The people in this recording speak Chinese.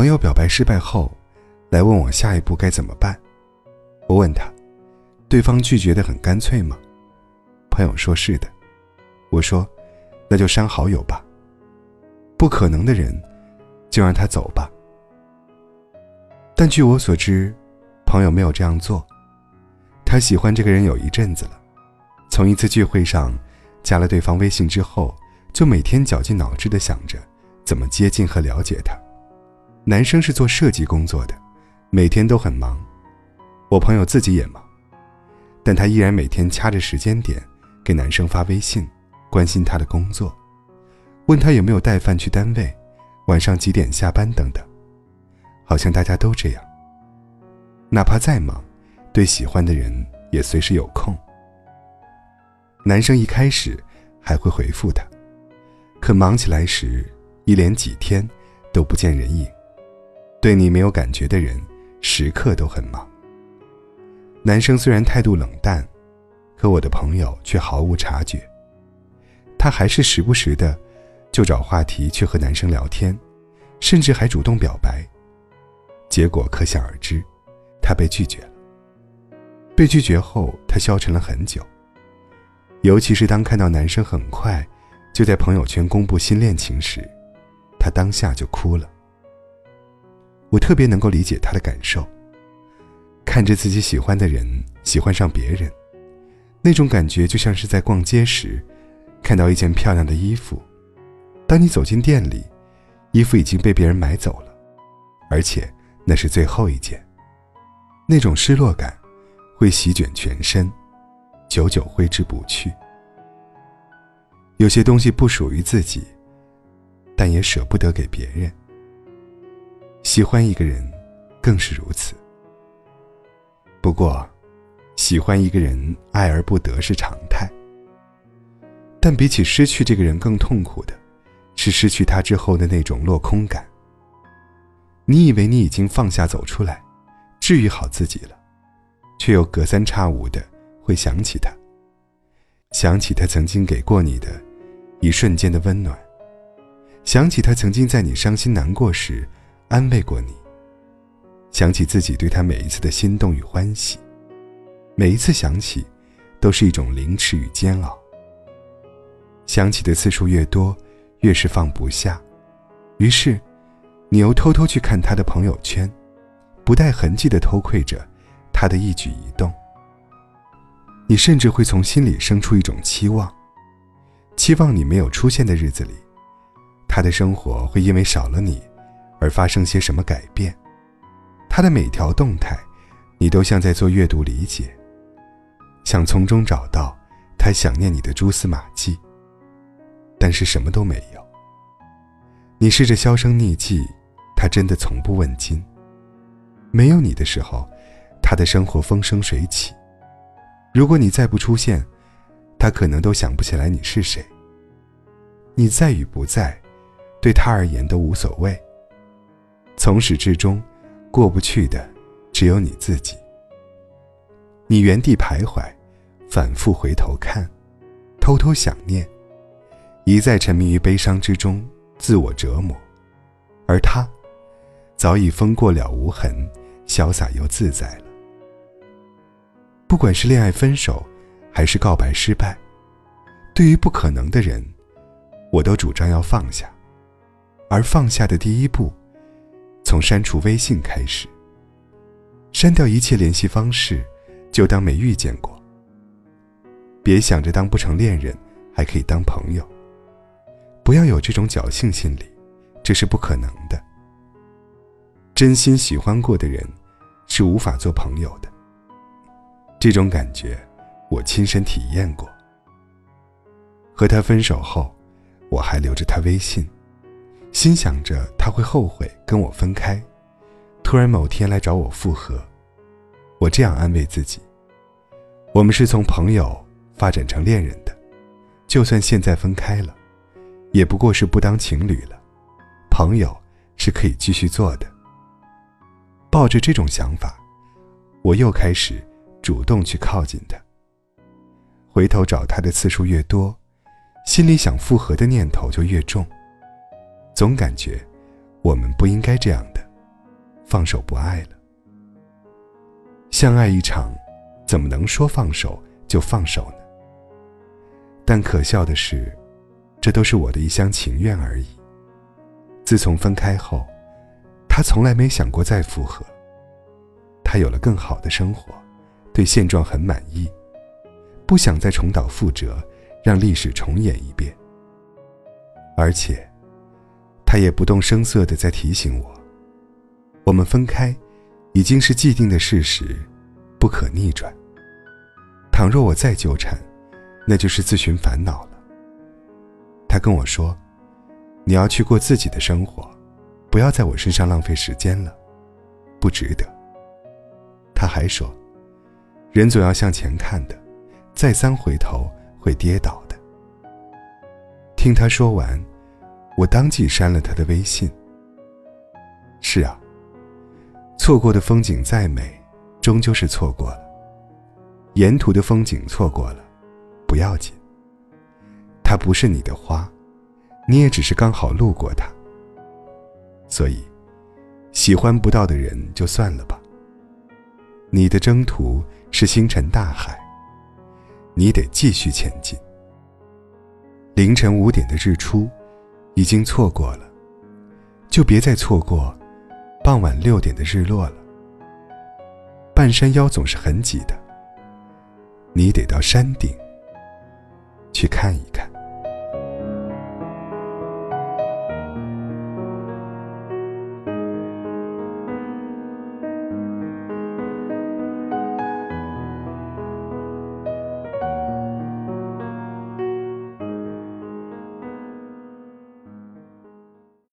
朋友表白失败后，来问我下一步该怎么办。我问他，对方拒绝的很干脆吗？朋友说是的。我说，那就删好友吧。不可能的人，就让他走吧。但据我所知，朋友没有这样做。他喜欢这个人有一阵子了，从一次聚会上加了对方微信之后，就每天绞尽脑汁的想着怎么接近和了解他。男生是做设计工作的，每天都很忙。我朋友自己也忙，但他依然每天掐着时间点给男生发微信，关心他的工作，问他有没有带饭去单位，晚上几点下班等等。好像大家都这样。哪怕再忙，对喜欢的人也随时有空。男生一开始还会回复他，可忙起来时，一连几天都不见人影。对你没有感觉的人，时刻都很忙。男生虽然态度冷淡，可我的朋友却毫无察觉。他还是时不时的就找话题去和男生聊天，甚至还主动表白。结果可想而知，他被拒绝了。被拒绝后，他消沉了很久。尤其是当看到男生很快就在朋友圈公布新恋情时，他当下就哭了。我特别能够理解他的感受。看着自己喜欢的人喜欢上别人，那种感觉就像是在逛街时，看到一件漂亮的衣服，当你走进店里，衣服已经被别人买走了，而且。那是最后一件。那种失落感，会席卷全身，久久挥之不去。有些东西不属于自己，但也舍不得给别人。喜欢一个人，更是如此。不过，喜欢一个人爱而不得是常态。但比起失去这个人更痛苦的，是失去他之后的那种落空感。你以为你已经放下走出来，治愈好自己了，却又隔三差五的会想起他，想起他曾经给过你的，一瞬间的温暖，想起他曾经在你伤心难过时安慰过你，想起自己对他每一次的心动与欢喜，每一次想起，都是一种凌迟与煎熬。想起的次数越多，越是放不下，于是。你又偷偷去看他的朋友圈，不带痕迹的偷窥着他的一举一动。你甚至会从心里生出一种期望，期望你没有出现的日子里，他的生活会因为少了你而发生些什么改变。他的每条动态，你都像在做阅读理解，想从中找到他想念你的蛛丝马迹。但是什么都没有。你试着销声匿迹。他真的从不问津。没有你的时候，他的生活风生水起。如果你再不出现，他可能都想不起来你是谁。你在与不在，对他而言都无所谓。从始至终，过不去的只有你自己。你原地徘徊，反复回头看，偷偷想念，一再沉迷于悲伤之中，自我折磨，而他。早已风过了无痕，潇洒又自在了。不管是恋爱分手，还是告白失败，对于不可能的人，我都主张要放下。而放下的第一步，从删除微信开始。删掉一切联系方式，就当没遇见过。别想着当不成恋人，还可以当朋友。不要有这种侥幸心理，这是不可能的。真心喜欢过的人，是无法做朋友的。这种感觉，我亲身体验过。和他分手后，我还留着他微信，心想着他会后悔跟我分开，突然某天来找我复合。我这样安慰自己：我们是从朋友发展成恋人的，就算现在分开了，也不过是不当情侣了，朋友是可以继续做的。抱着这种想法，我又开始主动去靠近他。回头找他的次数越多，心里想复合的念头就越重。总感觉我们不应该这样的。放手不爱了。相爱一场，怎么能说放手就放手呢？但可笑的是，这都是我的一厢情愿而已。自从分开后，他从来没想过再复合。他有了更好的生活，对现状很满意，不想再重蹈覆辙，让历史重演一遍。而且，他也不动声色地在提醒我：我们分开，已经是既定的事实，不可逆转。倘若我再纠缠，那就是自寻烦恼了。他跟我说：“你要去过自己的生活，不要在我身上浪费时间了，不值得。”他还说：“人总要向前看的，再三回头会跌倒的。”听他说完，我当即删了他的微信。是啊，错过的风景再美，终究是错过了。沿途的风景错过了，不要紧。它不是你的花，你也只是刚好路过它。所以，喜欢不到的人就算了吧。你的征途是星辰大海，你得继续前进。凌晨五点的日出，已经错过了，就别再错过傍晚六点的日落了。半山腰总是很挤的，你得到山顶去看一看。